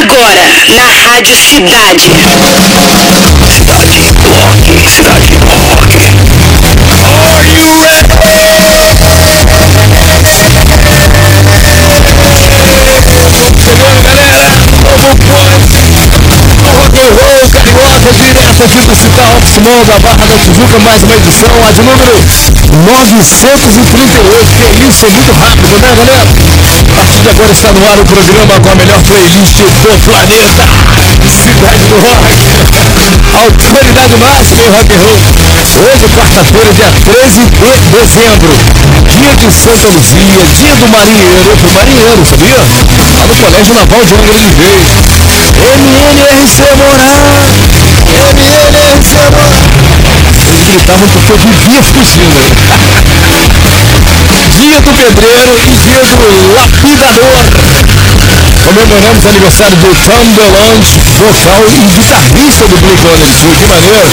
Agora, na Rádio Cidade. Cidade Rock, Cidade Rock. Are you ready? Chegando, galera. Novo. Rock and roll carioca direto aqui do Citar Rock Simão da Barra da Tijuca. Mais uma edição, a de número 938. Que isso, é muito rápido, né, galera? A partir de agora está no ar o programa com a melhor playlist do planeta. Cidade do Rock. Autoridade máxima em rock and roll. Hoje, quarta-feira, dia 13 de dezembro. Dia de Santa Luzia, dia do marinheiro. Fui marinheiro, sabia? Lá no Colégio Naval de Angra dos Reis. MNRC Morar. MNRC Morar. Eles gritavam porque eu vivia fugindo. Dia do pedreiro e dia do lapidador. Comemoramos o aniversário do Tom DeLonge, vocal e guitarrista do Blink-182. Que maneiro.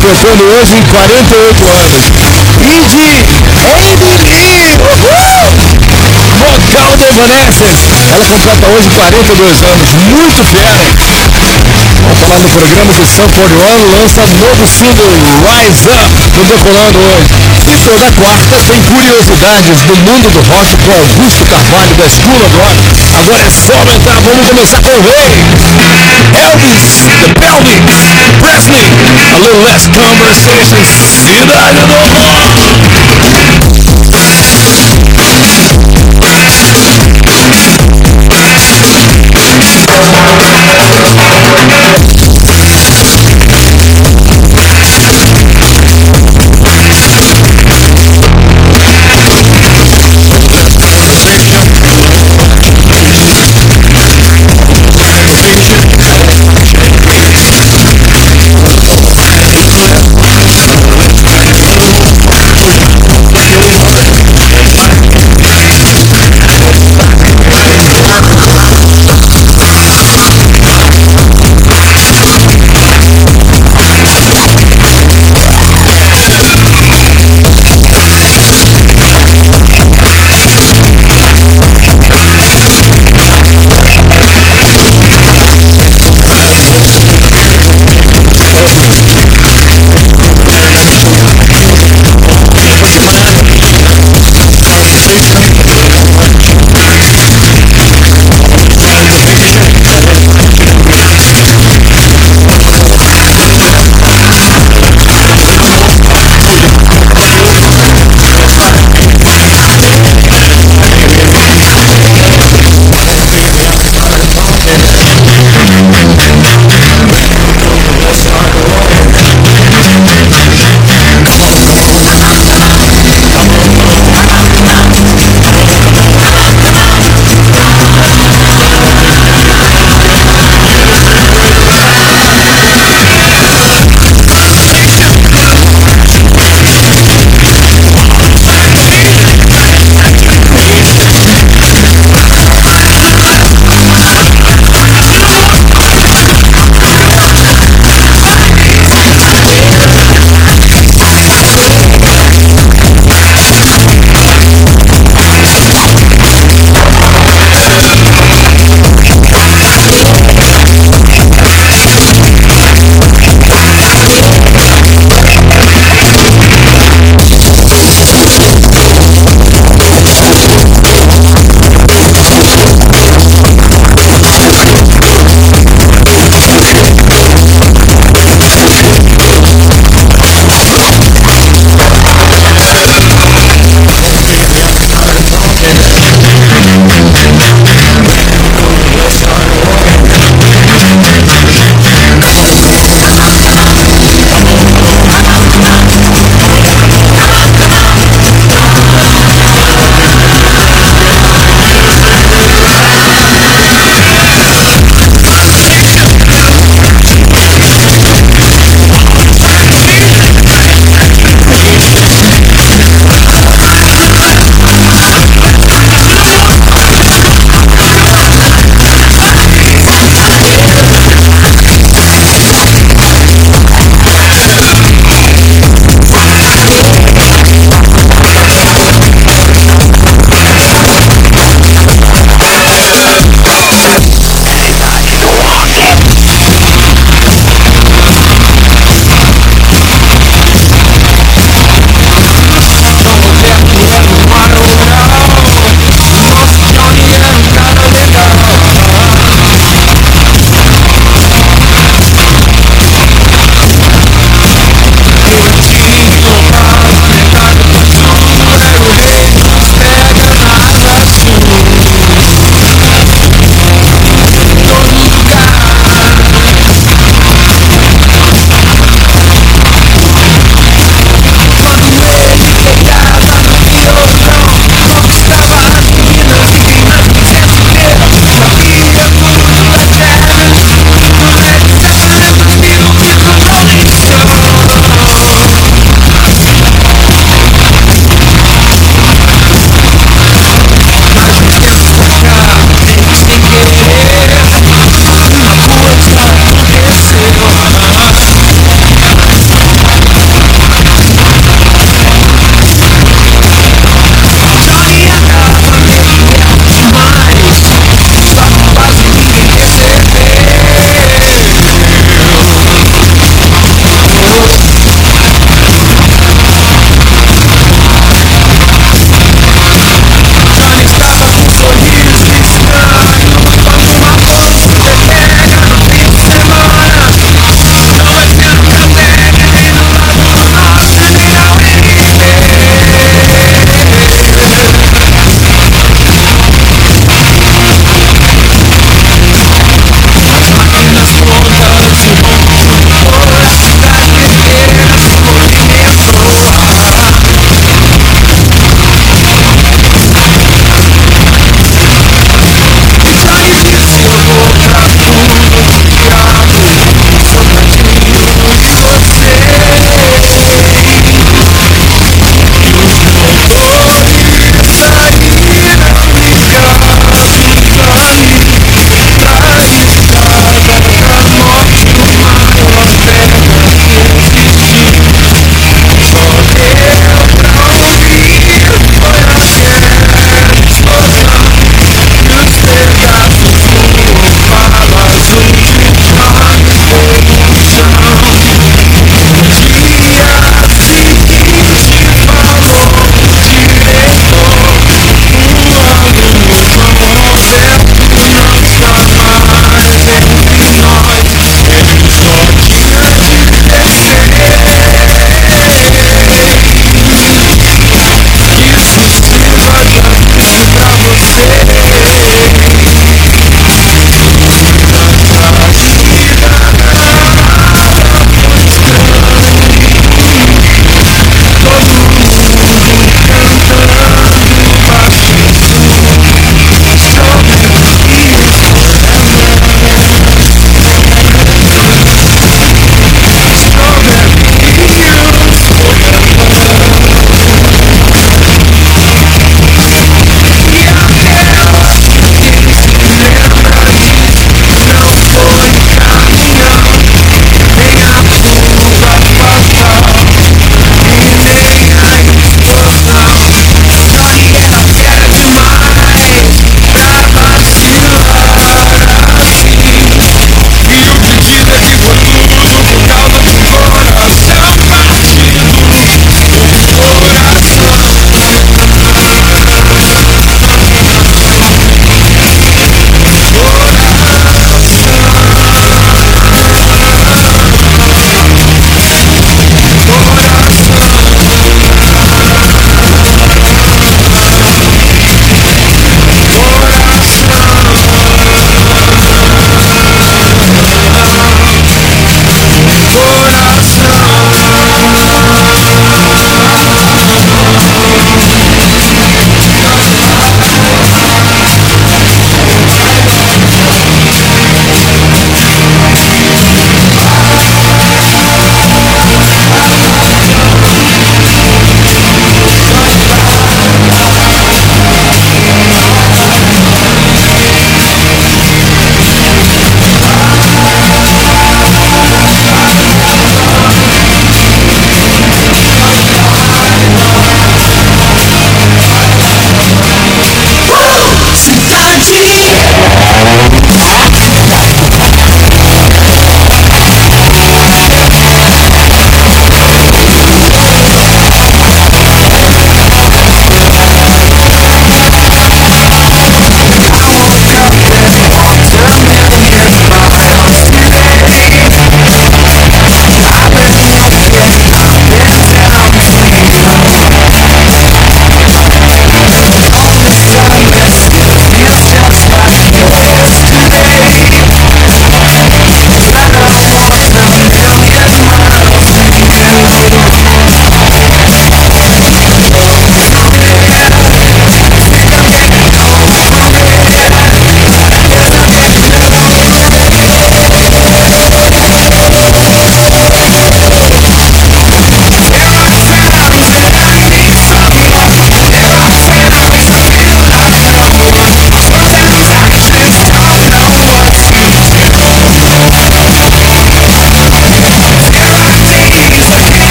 Tocando hoje em 48 anos. E de Lee. Uhul! Vocal de Evanescence. Ela completa hoje 42 anos. Muito fera. Vamos falar no programa que Santo Orion lança novo single Rise Up no Decolando hoje. E toda é quarta tem curiosidades do mundo do rock com Augusto Carvalho da Escola do Rock. Agora é só aumentar, vamos começar com o rei. Elvis, The Pelvic, Presley, A Little Less Conversation, Cidade do Rock. Thank you.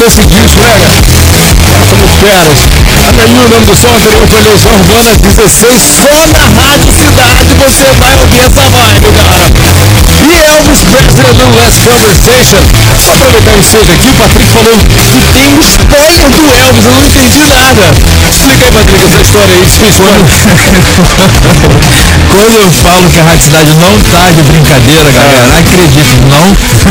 Né, cara? Somos feras. Aí o nome do som foi Legião Urbana 16. Só na Rádio Cidade você vai ouvir essa vibe, cara. E Elvis Presley no Last Conversation. Só aproveitar o seja aqui, o Patrick falou que tem um spoiler do Elvis, eu não entendi nada. Explica aí, Patrick, essa história aí, esse spoiler. Quando eu falo que a Rádio Cidade não tá de brincadeira, galera, acredite, não,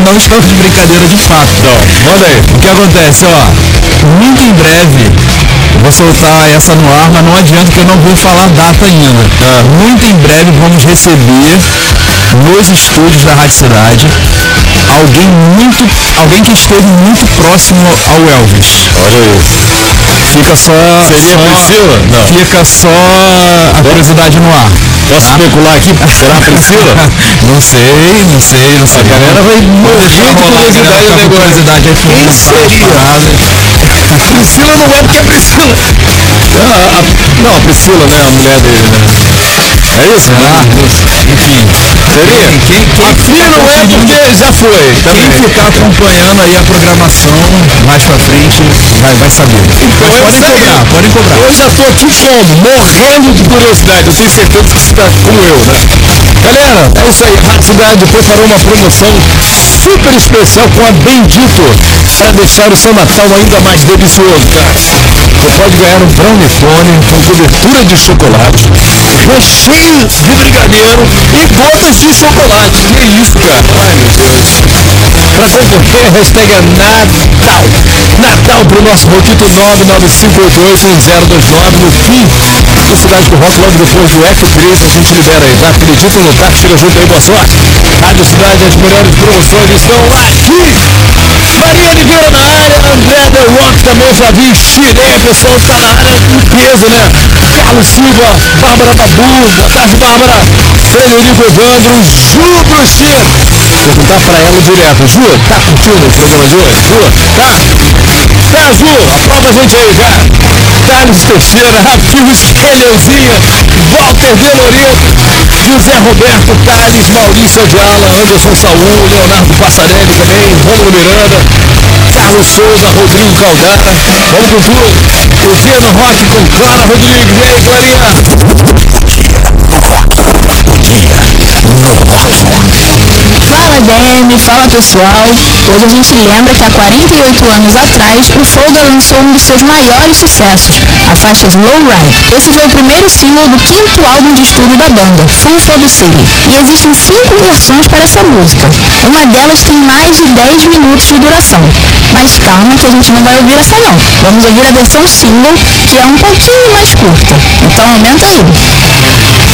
não estamos de brincadeira de fato. Então, manda aí. O que acontece, ó, muito em breve vou soltar essa no ar, mas não adianta que eu não vou falar a data ainda. Muito em breve vamos receber nos estúdios da Rádio Cidade alguém muito, alguém que esteve muito próximo ao Elvis. Olha aí. Fica só, Seria só Priscila? Não. fica só a curiosidade no ar. Posso especular aqui? Será a Priscila? Não sei, não sei, não sei. A galera vai morrer de curiosidade no negócio. curiosidade aí Quem seria? Priscila não é porque é Priscila. A- não, a Priscila, né? A mulher dele, né? É isso? Será? Enfim. Seria? Quem, quem, Pri não é porque já foi. quem Também. ficar acompanhando aí a programação mais pra frente vai, vai saber. Então Mas podem cobrar, podem cobrar. Eu já tô aqui como? Morrendo de curiosidade. Eu tenho certeza que você está como eu, né? Galera, é isso aí. Rádio Cidade preparou uma promoção super especial com a Bendito para deixar o seu Natal ainda mais delicioso, cara. Você pode ganhar um brownie com cobertura de chocolate, recheio de brigadeiro e gotas de chocolate. Que isso, cara? Ai, meu Deus. Para concorrer, hashtag é Natal. Natal para o nosso Roquito 995881029 no fim do Cidade do Rock, logo depois do F3, a gente libera aí, tá? Acredita no tá? Chega junto aí, boa sorte. Rádio Cidade, as melhores promoções estão aqui. Também, já vi, Chirei, o pessoal tá área em peso, né? Carlos Silva, Bárbara Babu, boa tarde, Bárbara. Frederico Evandro, Ju Bruxinha. Perguntar pra ela direto, Ju, tá curtindo o programa de hoje? Ju, tá? Tá, Ju, aprova a gente aí, cara. Carlos Teixeira, Rafios Keleuzinha, Walter Deloreto, José Roberto Tales, Maurício Adiala, Anderson Saúl, Leonardo Passarelli também, Rômulo Miranda, Carlos Souza, Rodrigo Caldara, vamos com tudo. O Dia no Rock com Clara Rodrigues. E aí, Clarinha? Fala DM, fala pessoal. Hoje a gente lembra que há 48 anos atrás o Folga lançou um dos seus maiores sucessos, a faixa Slow Ride. Esse foi o primeiro single do quinto álbum de estúdio da banda, Full for City. E existem cinco versões para essa música. Uma delas tem mais de 10 minutos de duração. Mas calma que a gente não vai ouvir essa não. Vamos ouvir a versão single, que é um pouquinho mais curta. Então aumenta aí.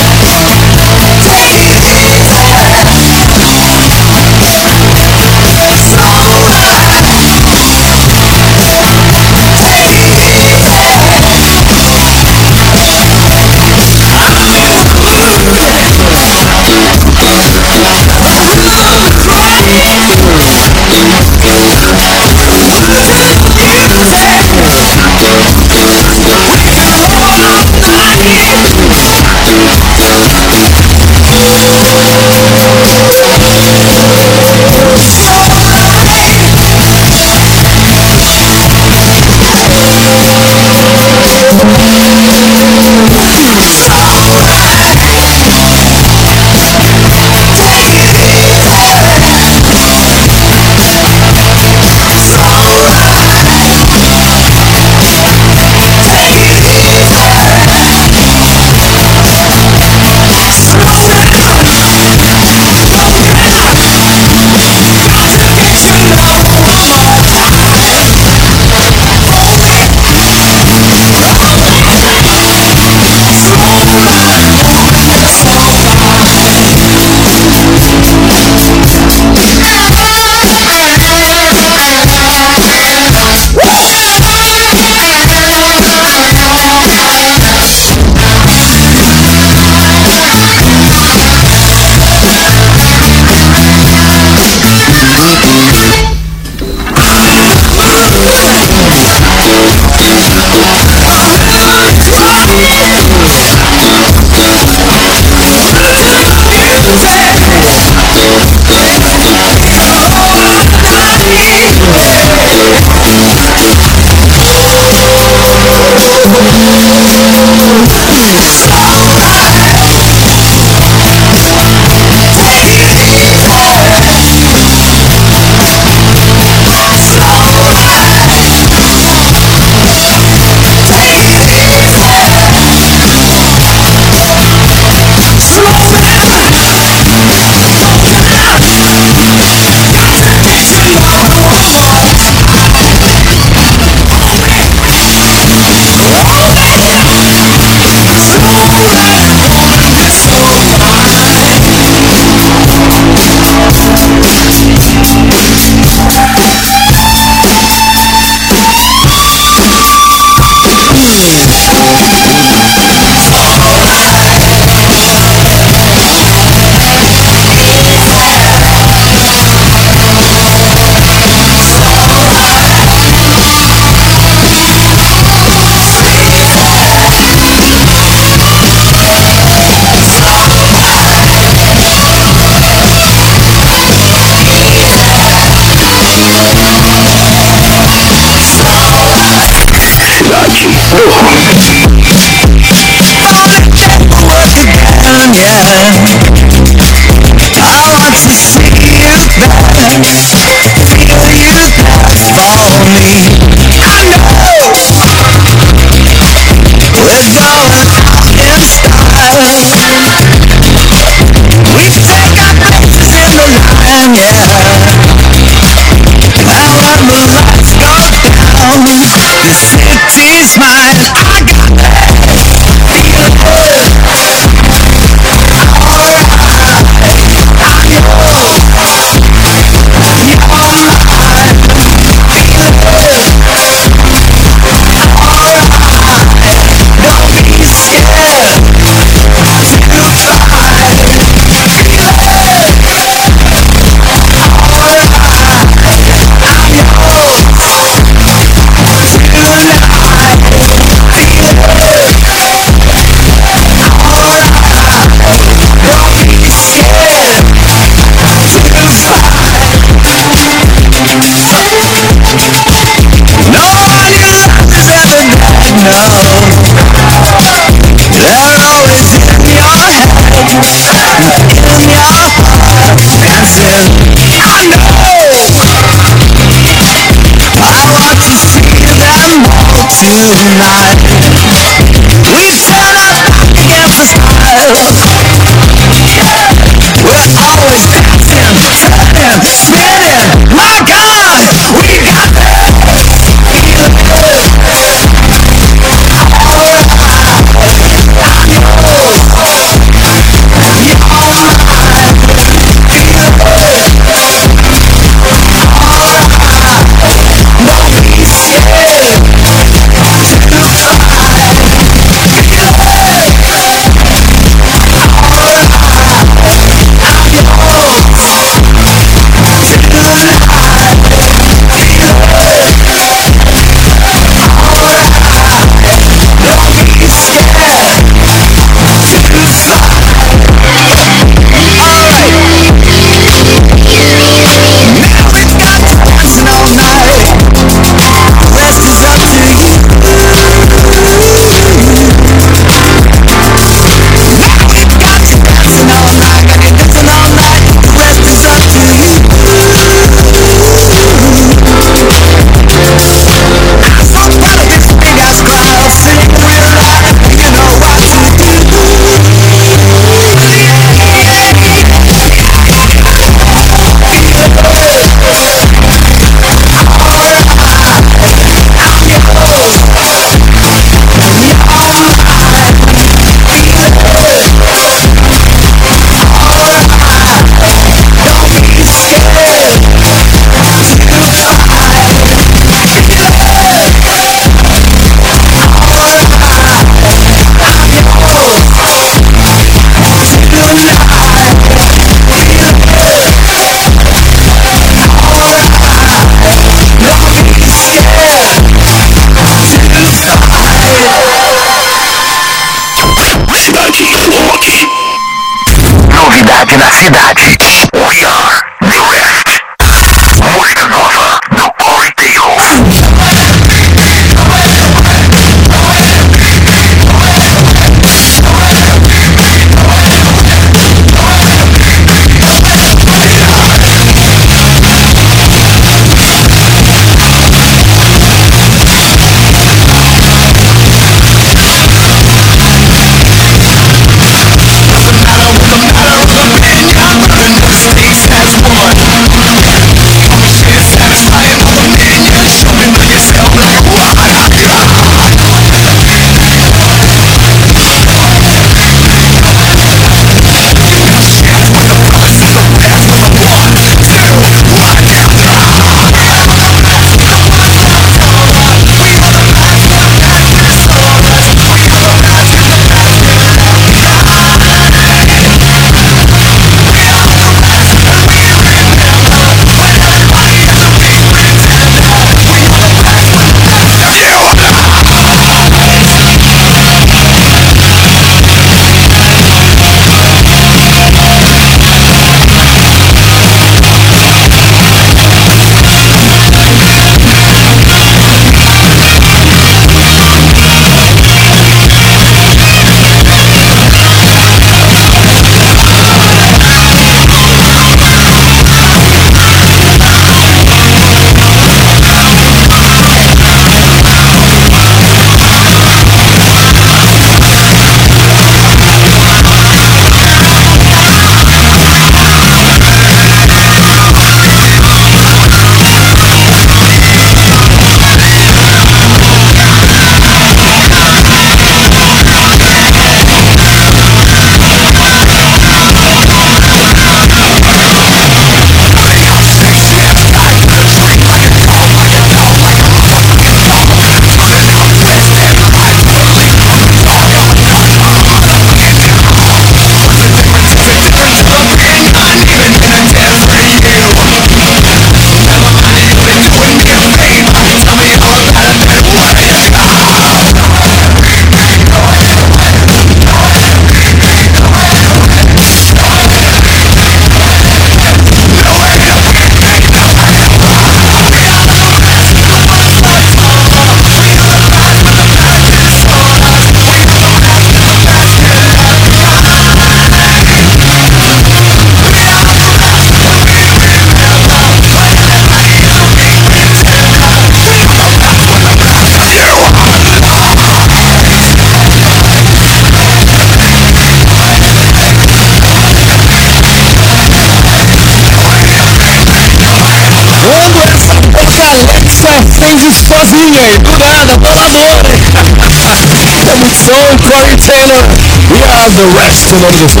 Temos som, Corey Taylor. We are the rest, o nome do som.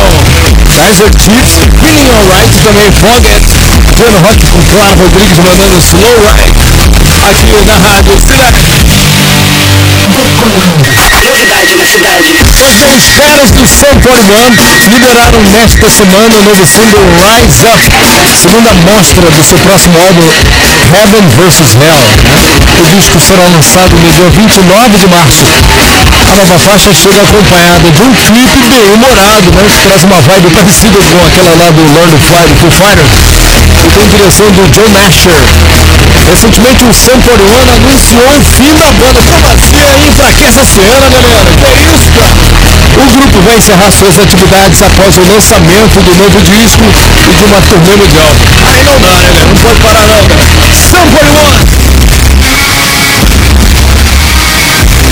Kaiser Chiefs, Feeling Alright, também Foggett. Piano Rock com Clara Rodrigues mandando Slow Ride. Aqui na Rádio Cidade. Novidade na cidade. Os caras do Sun 41 liberaram nesta semana o novo single Rise Up, segunda mostra do seu próximo álbum Heaven vs Hell. O disco será lançado no dia 29 de março. A nova faixa chega acompanhada de um clipe bem humorado, mas traz uma vibe parecida com aquela lá do to Fly do Foo Fighters. Tem direção do Joe Nasher. Recentemente o Sun 41 anunciou o fim da banda. Como assim aí? Enfraquece a cena, galera. Cara? O grupo vai encerrar suas atividades após o lançamento do novo disco e de uma turnê mundial. Aí não dá, né, velho? Não pode parar não, cara. Sun 41!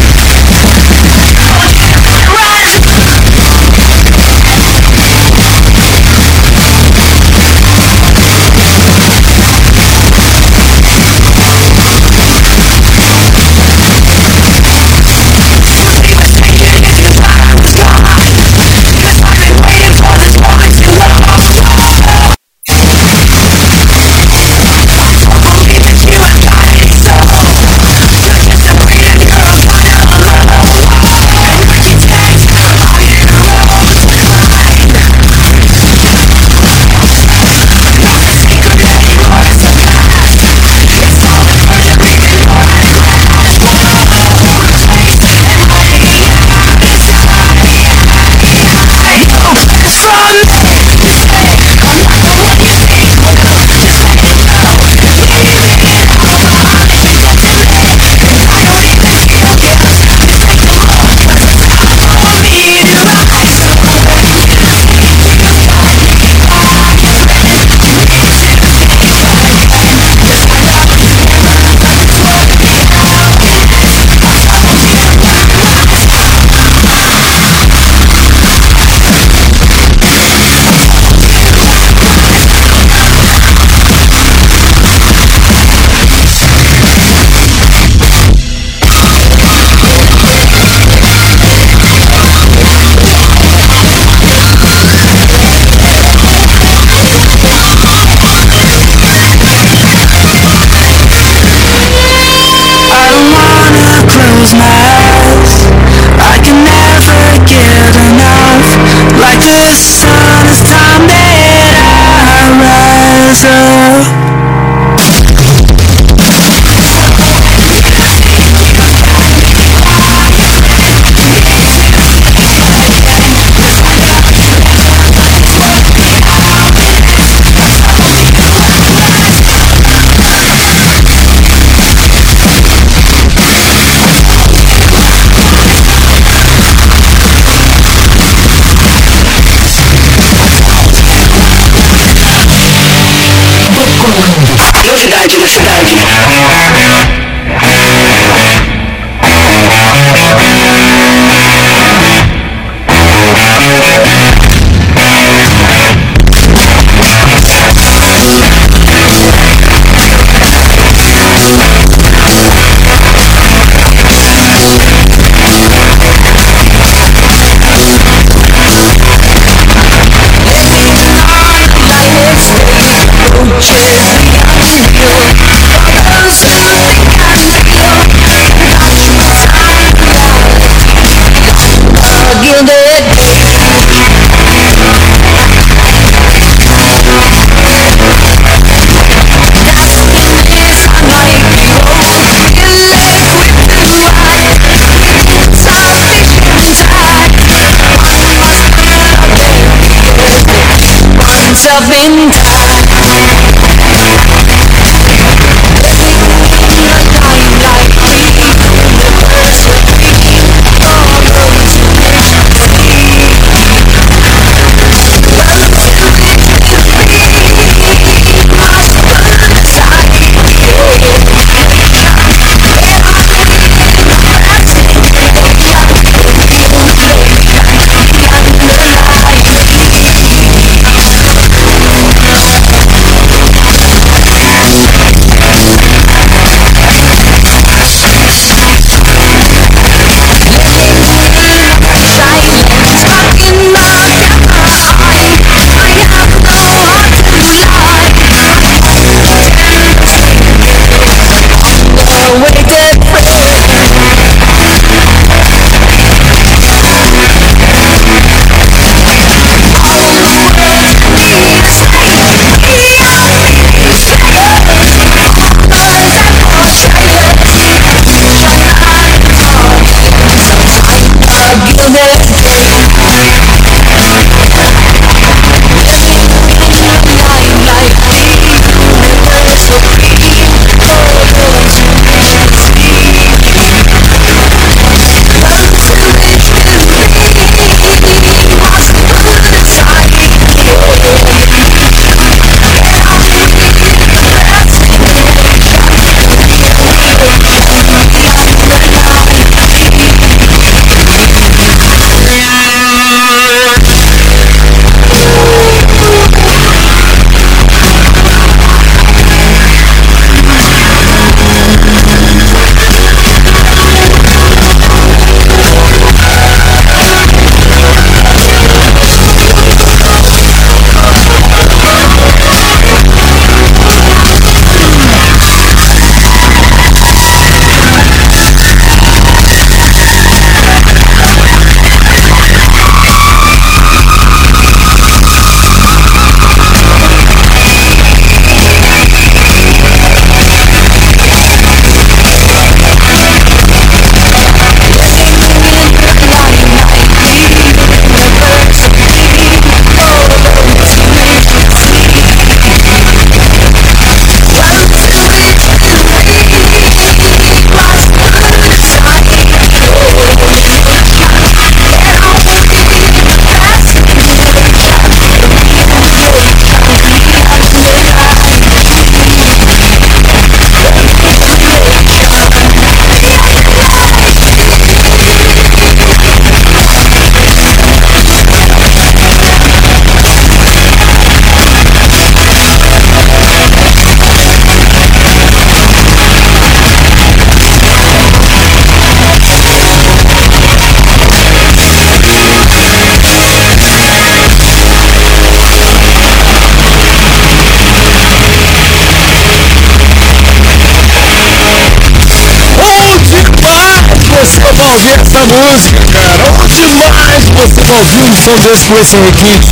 Música, cara. Oh, demais você vai ouvir um som desse com esse requinte.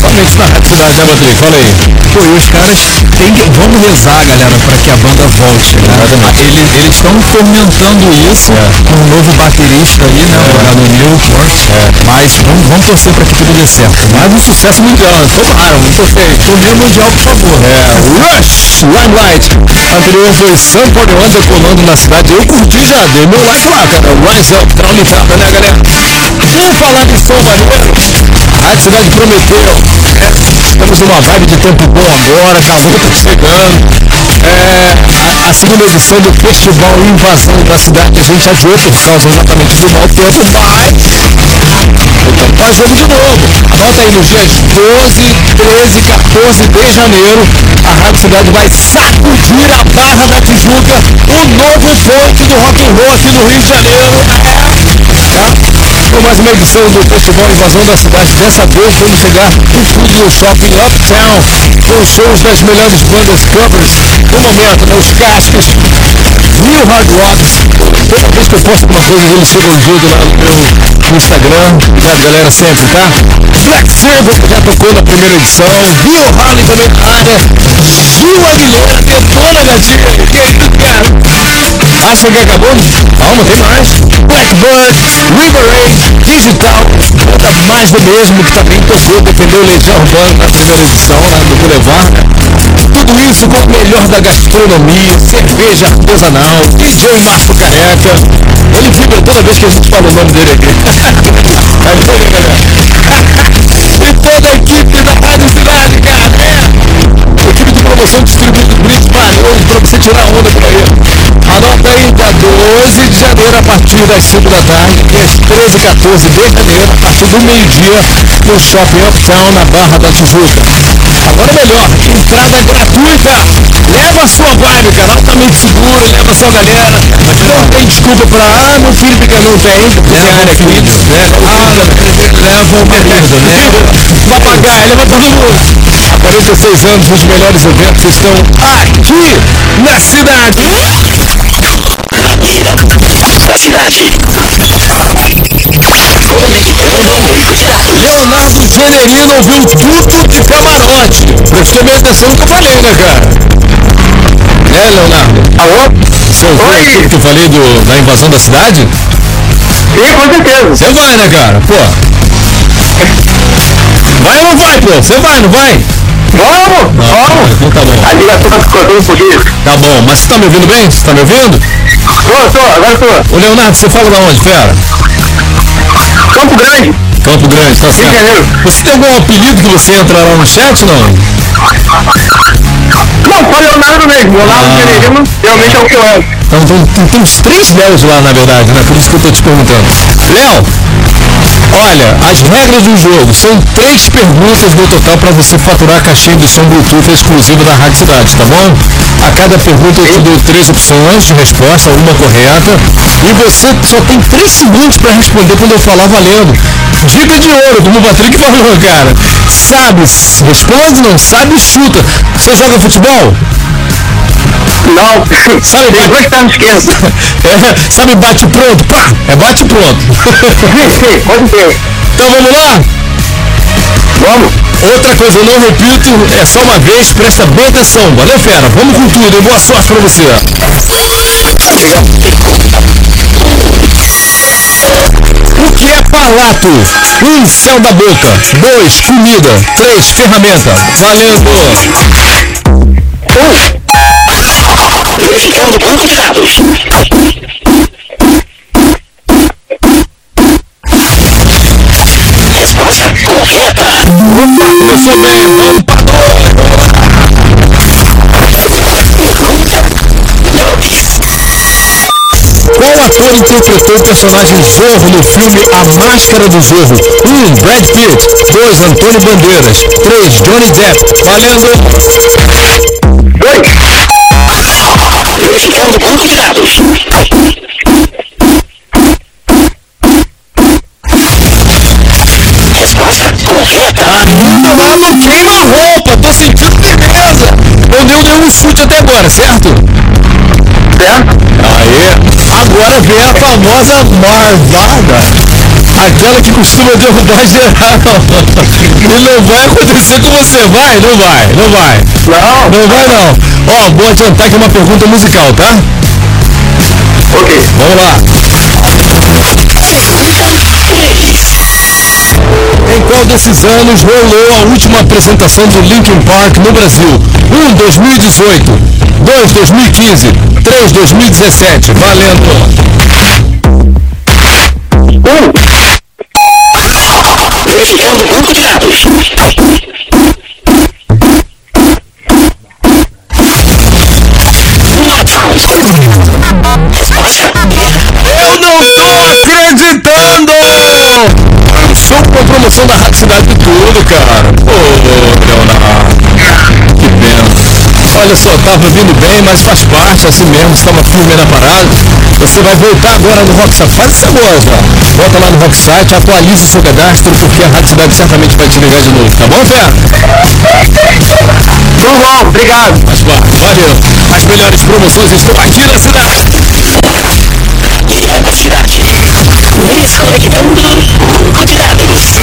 Somente na Rádio Cidade, né, Patrick? Fala aí. Pô, e os caras têm que. Vamos rezar, galera, para que a banda volte, né? Eles eles estão fomentando isso com um novo baterista aí, né? O cara do Newport. Mas vamos, vamos torcer para que tudo dê certo. Mais um sucesso mundial? Tomara, muito perfeito. Turnê mundial, por favor. É, Rush, Limelight. Anterior foi Sam Portland decolando na cidade. Eu curti já, dei meu like lá, cara. Rise Up, traulitada, né, galera? Por falar em som maneiro, a Cidade prometeu. né? Estamos numa vibe de tempo bom agora, calor tá chegando. É, a, a segunda edição do Festival Invasão da Cidade a gente adiou por causa exatamente do mau tempo, mas então faz jogo de novo. Anota aí nos dias 12, 13, 14 de janeiro, a Rádio Cidade vai sacudir a Barra da Tijuca, o novo ponte do rock and roll aqui no Rio de Janeiro. É, tá? Com mais uma edição do Festival Invasão da Cidade. Dessa vez vamos chegar no shopping Uptown, com shows das melhores bandas covers do momento, né? Os cascos, New Hard Rocks. Toda vez que eu posto alguma coisa, eles chegam junto lá no meu Instagram. Obrigado, galera, sempre, tá? Black Sabbath que já tocou na primeira edição. Bill Harley também na área. Gil Aguilera, detona, gatinha. E aí, cara? Acha que acabou? Calma, tem mais. Blackbird, River Raid, Digital, banda mais do mesmo que também tocou, defendeu Legião Urbana na primeira edição, lá do Boulevard. Tudo isso com o melhor da gastronomia, cerveja artesanal, DJ Marco Careca. Ele vibra toda vez que a gente fala o nome dele aqui. Aí foi, né, galera? E toda a equipe da Rádio Cidade, cara. É. Equipe de promoção distribuindo brindes valiosos pra você tirar onda por aí. Anota aí, dia 12 de janeiro, a partir das 5 da tarde, dias 13 e 14 de janeiro, a partir do meio-dia, no Shopping Uptown, na Barra da Tijuca. Agora melhor, entrada gratuita. Leva a sua vibe, cara, altamente seguro, leva a sua galera. Não tem desculpa pra, ah, meu filho pequeno não tem, porque tem área aqui, né? Ah, Leva o marido, né? papagaio, leva todo mundo. Há 46 anos, os melhores eventos estão aqui na cidade. Da cidade. Conectando. Leonardo Generino ouviu tudo de camarote. Prestou bem atenção no que eu falei, né, cara? É, Leonardo? Alô? Você ouviu tudo que eu falei do, da invasão da cidade? Sim, com certeza. Você vai, né, cara? Pô. Vai ou não vai, pô? Você vai, não vai? Vamos, vamos. Então tá bom. A ligação tá cortando um pouquinho. Tá bom, mas você tá me ouvindo bem? Você tá me ouvindo? Tô, agora tô. Ô, Leonardo, você fala da onde, fera? Campo Grande, Campo Grande, tá Rio de certo. Janeiro. Você tem algum apelido que você entra lá no chat, não? Não, só Leonardo mesmo. Leonardo Ah. Pereira realmente é o que eu amo. Então, tem, tem uns três Léos lá, na verdade, né? Por isso que eu tô te perguntando. Léo, olha, as regras do jogo são três perguntas no total para você faturar a caixinha de som Bluetooth exclusiva da Rádio Cidade, tá bom? A cada pergunta eu te dou três opções de resposta, uma correta, e você só tem três segundos para responder quando eu falar valendo. Dica de ouro, como o Patrick falou, cara. Sabe, responde, não sabe, chuta. Você joga futebol? Não, Sabe, esquerdos. É, sabe, bate pronto? Pá, é bate pronto. Sim, sim, pode ser. Então vamos lá? Vamos. Outra coisa, eu não repito, é só uma vez, presta bem atenção. Valeu, fera? Vamos com tudo e boa sorte pra você. O que é palato? Um, céu da boca. Dois, comida. Três, ferramenta. Valendo! Dados. Resposta vamos para Qual ator interpretou o personagem Zorro no filme A Máscara do Zorro? 1. Um, Brad Pitt 2. Antônio Bandeiras 3. Johnny Depp Valendo! Dois. Verificando o Lá no queima-roupa, tô sentindo firmeza! Não deu nenhum chute até agora, certo? certo? Aê! Agora vem a famosa marvada. Aquela que costuma derrubar geral. E não vai acontecer com você. Vai, não vai, não vai. Não, Não vai não. Ó, vou adiantar aqui uma pergunta musical, tá? ok. Vamos lá. Em qual desses anos rolou a última apresentação do Linkin Park no Brasil? 1. 2018 2. 2015 3. 2017 Valendo! Um, Verificando o banco de dados. Cara. Pô, Leonardo. Que pena. Olha só, tava vindo bem, mas faz parte, assim mesmo, estava firme na parada. Você vai voltar agora no Rocksite. Faz essa voz, ó. Volta lá no Rocksite, atualize o seu cadastro, porque a Rádio Cidade certamente vai te ligar de novo, tá bom, Fé? Tudo bom, obrigado. Faz parte, valeu. As melhores promoções estão aqui na cidade. Liga da cidade. Desconectando banco de dados.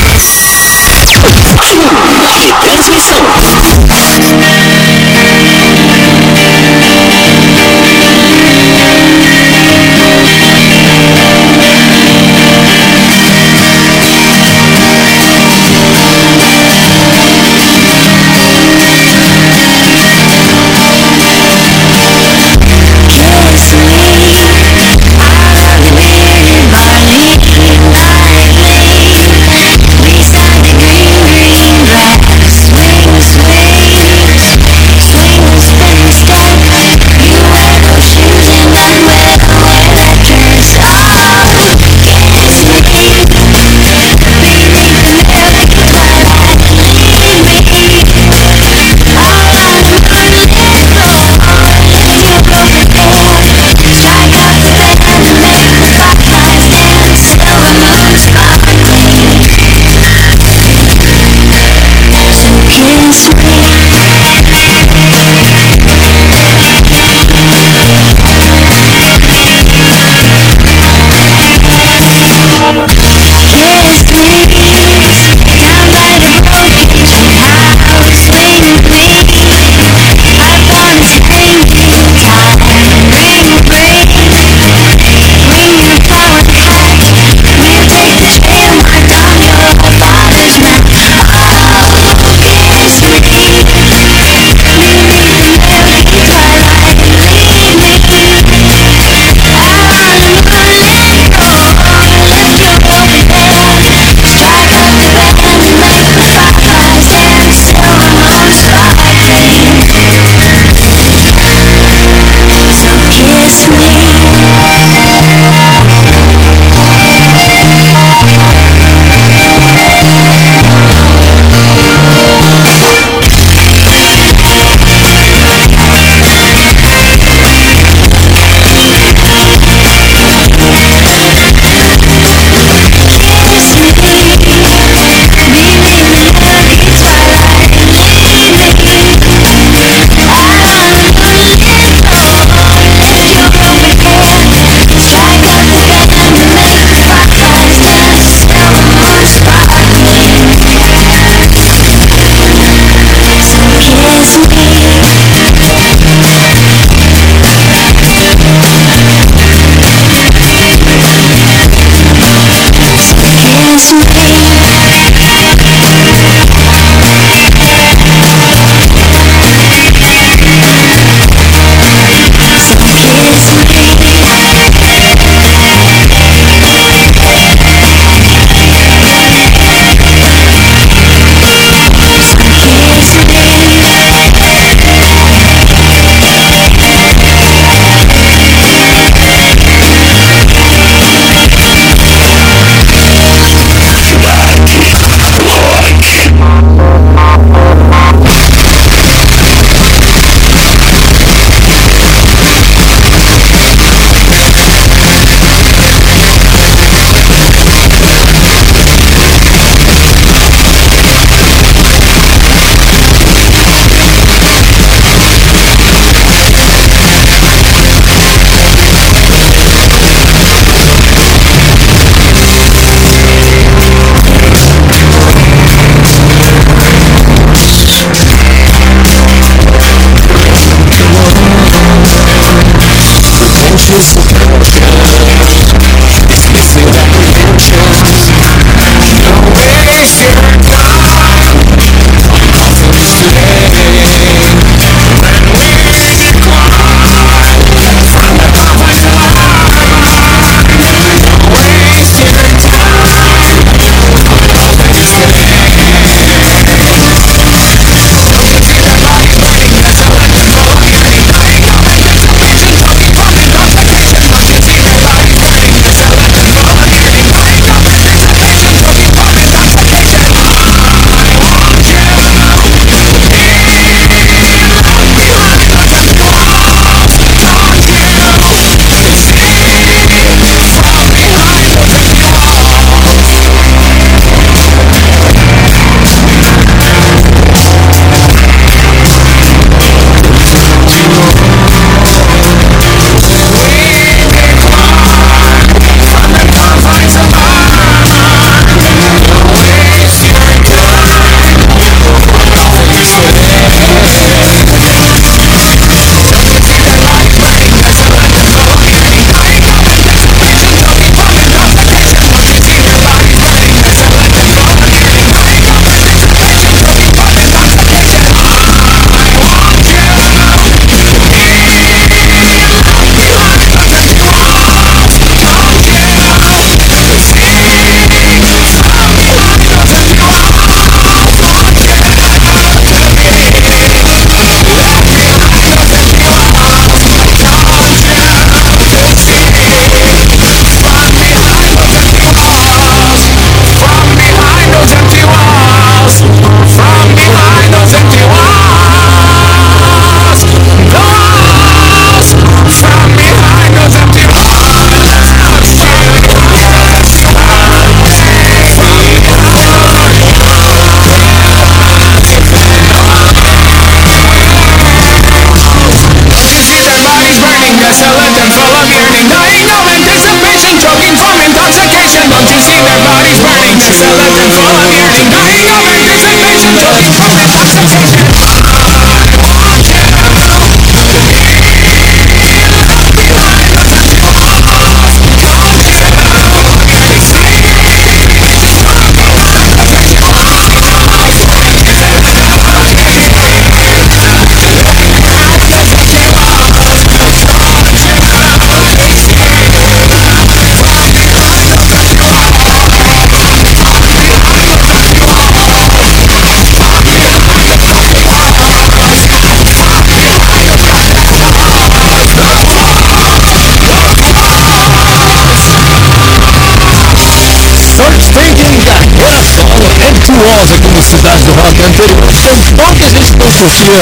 Cidade do rock anterior. Então pouca gente não curtia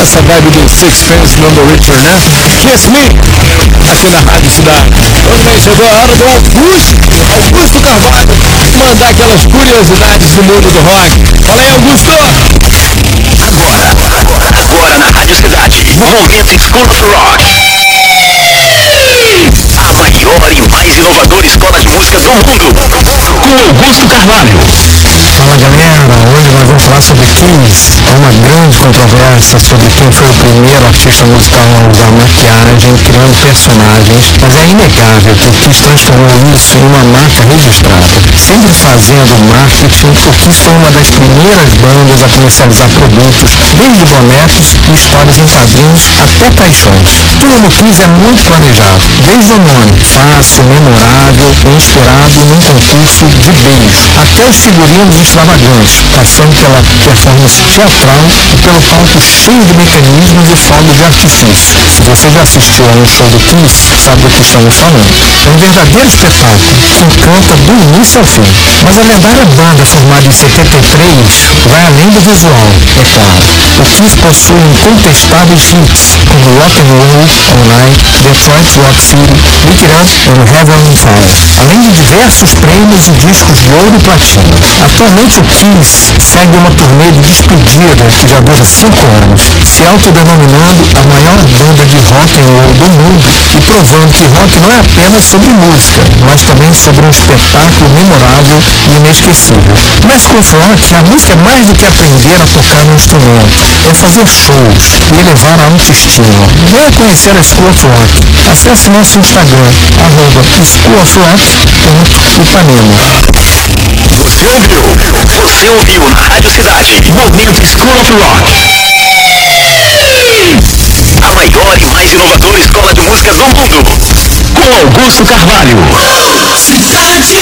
essa vibe do Sixpence Richer, né? Kiss Me, aqui na Rádio Cidade. Muito bem, chegou a hora do Augusto, Augusto Carvalho, mandar aquelas curiosidades do mundo do rock. Fala aí, Augusto! Agora, agora, agora na Rádio Cidade, o Momento of Rock. A maior e mais inovadora escola de música do mundo. Com Augusto Carvalho. Fala galera, falar sobre Kiss. Há uma grande controvérsia sobre quem foi o primeiro artista musical a usar maquiagem criando personagens, mas é inegável que o Kiss transformou isso em uma marca registrada. Sempre fazendo marketing, o Kiss foi uma das primeiras bandas a comercializar produtos, desde bonecos e histórias em quadrinhos até caixões. Tudo no Kiss é muito planejado, desde o nome, fácil, memorável inspirado num concurso de beijo, até os figurinos extravagantes, passando pela performance teatral e pelo palco cheio de mecanismos e fogos de artifício. Se você já assistiu a um show do Kiss, sabe do que estamos falando. É um verdadeiro espetáculo que encanta do início ao fim. Mas a lendária banda formada em 73 vai além do visual, é claro. O Kiss possui incontestáveis hits como Rock and Roll Detroit Rock City, Lick It Up and Heaven on Fire, além de diversos prêmios e discos de ouro e platina. Atualmente o Kiss segue uma turnê de despedida que já dura cinco anos, se autodenominando a maior banda de rock and roll do mundo e provando que rock não é apenas sobre música, mas também sobre um espetáculo memorável e inesquecível. Mas com o rock, a música é mais do que aprender a tocar um instrumento, é fazer shows e elevar a autoestima. Venha conhecer a School of Rock. Acesse nosso Instagram, arroba. Você ouviu? Você ouviu na Rádio Cidade. Momento School of Rock. A maior e mais inovadora escola de música do mundo. Com Augusto Carvalho. Cidade.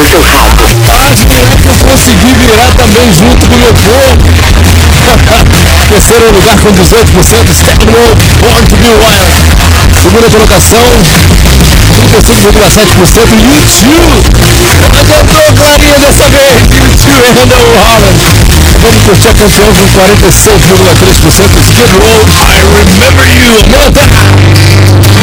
Do seu carro. Admirei que eu consegui virar também junto com o meu povo. Terceiro lugar com 18%, Steppenwolf, Born to Be Wild. Segunda colocação, 35,7%, YouTube. Adiantou Clarinha dessa vez, YouTube e Randall Holland. Vamos curtir a canção com 46,3%, Skid Row, I Remember You. Aumenta!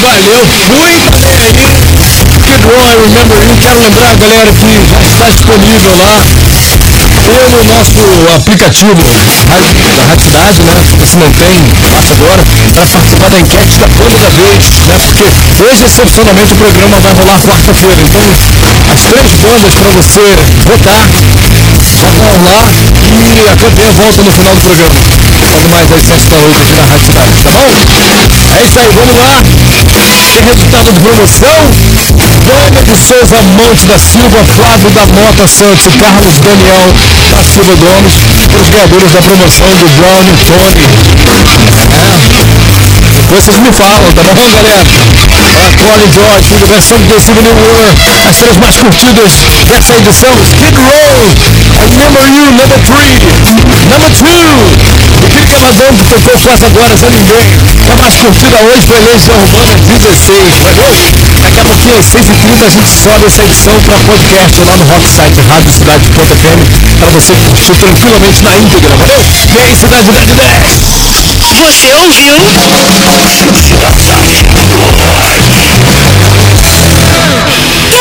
Valeu. Kid Roy, Remember You, quero lembrar, galera, que já está disponível lá pelo nosso aplicativo da Rádio Cidade, né? Se não tem, faça agora, para participar da enquete da banda da vez, né? Porque hoje, excepcionalmente, o programa vai rolar quarta-feira. Então, as três bandas para você votar já vão lá e a campeã volta no final do programa. Logo mais às sete da noite aqui na Rádio Cidade, tá bom? É isso aí, vamos lá. Tem resultado de promoção. Vânia de Souza Monte da Silva, Flávio da Mota Santos e Carlos Daniel da Silva Gomes, os ganhadores da promoção do Brown Tony. É. Depois vocês me falam, tá bom, galera? A Colin George, versão de Civil New War, as três mais curtidas dessa edição, Skid Row, Remember You, number 3, number 2, o que Cavadão que tocou faz agora, Zé Ninguém, a mais curtida hoje foi Legião Urbana 16, valeu? Daqui a pouquinho às 6h30 a gente sobe essa edição para podcast lá no Rocksite Rádio Cidade.fm para você curtir tranquilamente na íntegra, valeu? E aí, Cidade 10 10! Você ouviu?